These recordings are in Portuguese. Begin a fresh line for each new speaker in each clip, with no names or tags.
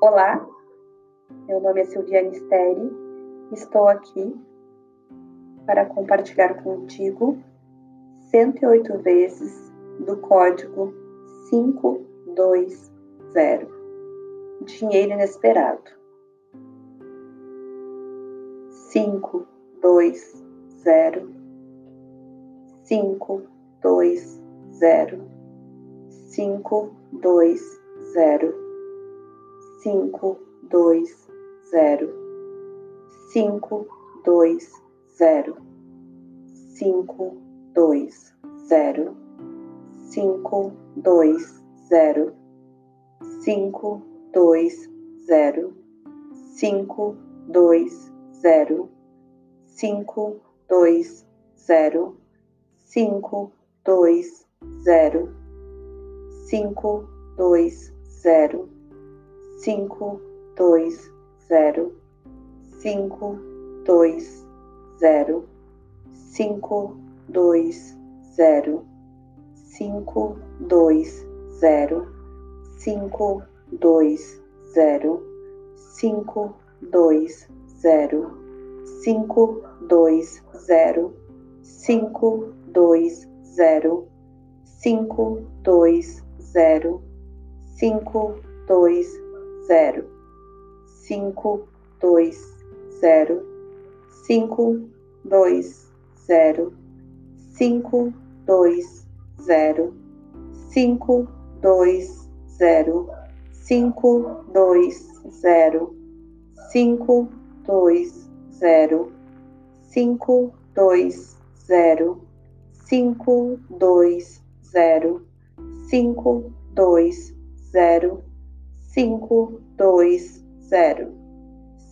Olá, meu nome é Silviane Steri, estou aqui para compartilhar contigo 108 vezes do código 520 Dinheiro Inesperado. 5, 2, 0, 5, 2, 0, 5, 2, 0, 5, 2, 0, 5, 2, 0, 5, 2, 0, 5, 2, 0, 5, 2, 0, 5, 2, 0, 5, 2, 0, 5, 2, 0, 5, 2, 0, 5, 2, 0, 5, 2, 0, 5, 2, 0, 5, 2, 0, 5, 2, 0, 5, 2, 0, 5, 2, 0, 5, 2, 0, 5, 2, 0, 5, 2, 0, 5, 2, 0, 5, 2, 0, 5, 2, 0, 5, 2, 0, 5, 2, 0, 5, 2, 0, 5, 2, 0, 5, 2, 0,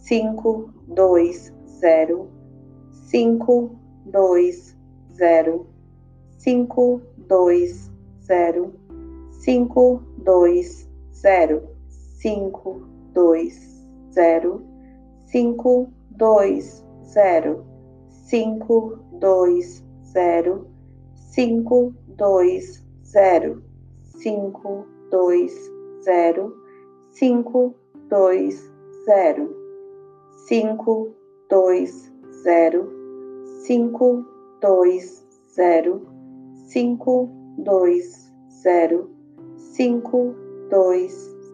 5, 2, 0, 5, 2, 0, 5, 2, 0, 5, 2, 0, 5, 2, 0, 5, 2, 0, 5, 2, 0, 5, 2, 0, 5, 2, 0, 5, 2, 0, 5, 2, 0, 5, 2, 0, 5, 2, 0, 5, 2,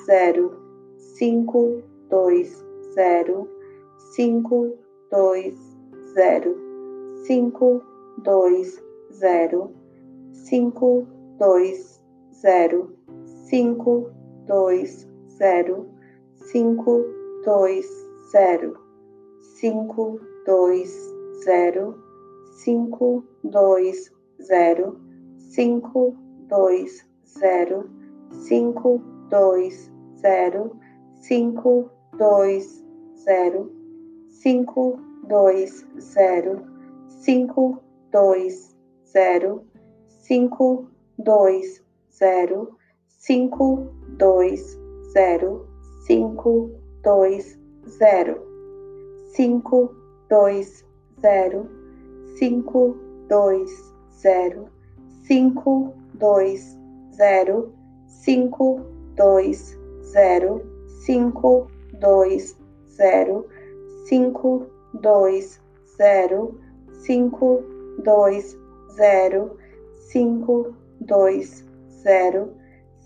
0, 5, 2, 0, 5, 2, 0, 5, 2, 0, 5, 2, 0, 5, 2, 0, 5, 2, 0, 5, 2, 0, 5, 2, 0, 5, 2, 0, 5, 2, 0, 5, 2, 0, 5, 2, 0, 5, 2, 0, 5, 2, 0, 5, 2, 0, 5, 2, 0, 5, 2, 0, 5, 2, 0, 5, 2, 0, 5, 2, 0, 5, 2, 0, 5, 2, 0, 5, 2, 0, 5, 2, 0,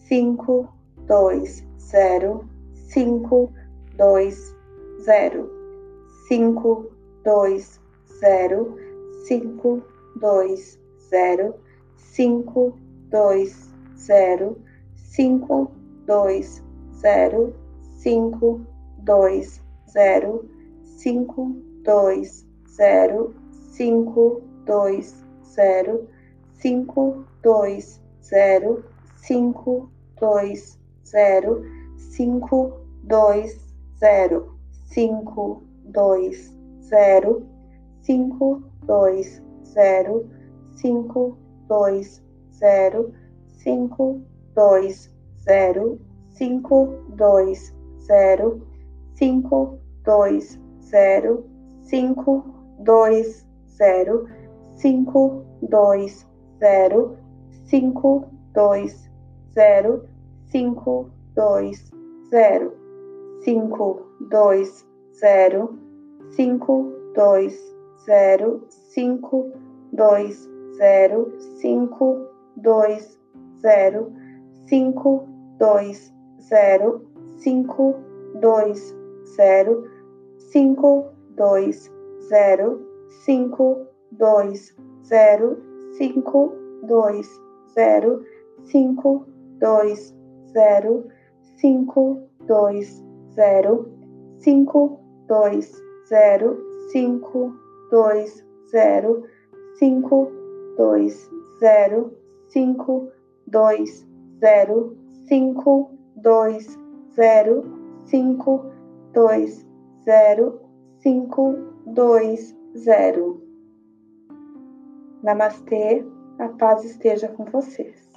5, 2, 0, 5, 2, 0, 5, 2, 0, 5, 2, 0, 5, 2, 0, 5, 2, 0, 5, 2, 0, 5, 2, 0, 5, 2, 0, 5, 2, 0, 5, 2, 0, 5, 2, 0, 5, 2, 0, 5, 2, 0, 5, 2, 0, 5, 2, 0, 5, 2, 0, 5, 2, 0, 5, 2, 0, 5, 2, 0, 5, 2, 0, 5, 2, 0, 5, 2, 0, 5, 2, 0, cinco, dois, zero, cinco, dois, zero, cinco, dois, zero, cinco, dois, zero, cinco, dois, zero, cinco, dois, zero, cinco, dois, zero, cinco, dois, zero, cinco, dois, zero, cinco, dois, zero, cinco, dois, zero, cinco, dois, zero, cinco, dois, zero, cinco, dois, zero, cinco, dois, zero, cinco, dois, zero, cinco, dois, zero, cinco, dois, zero. Namastê, a paz esteja com vocês.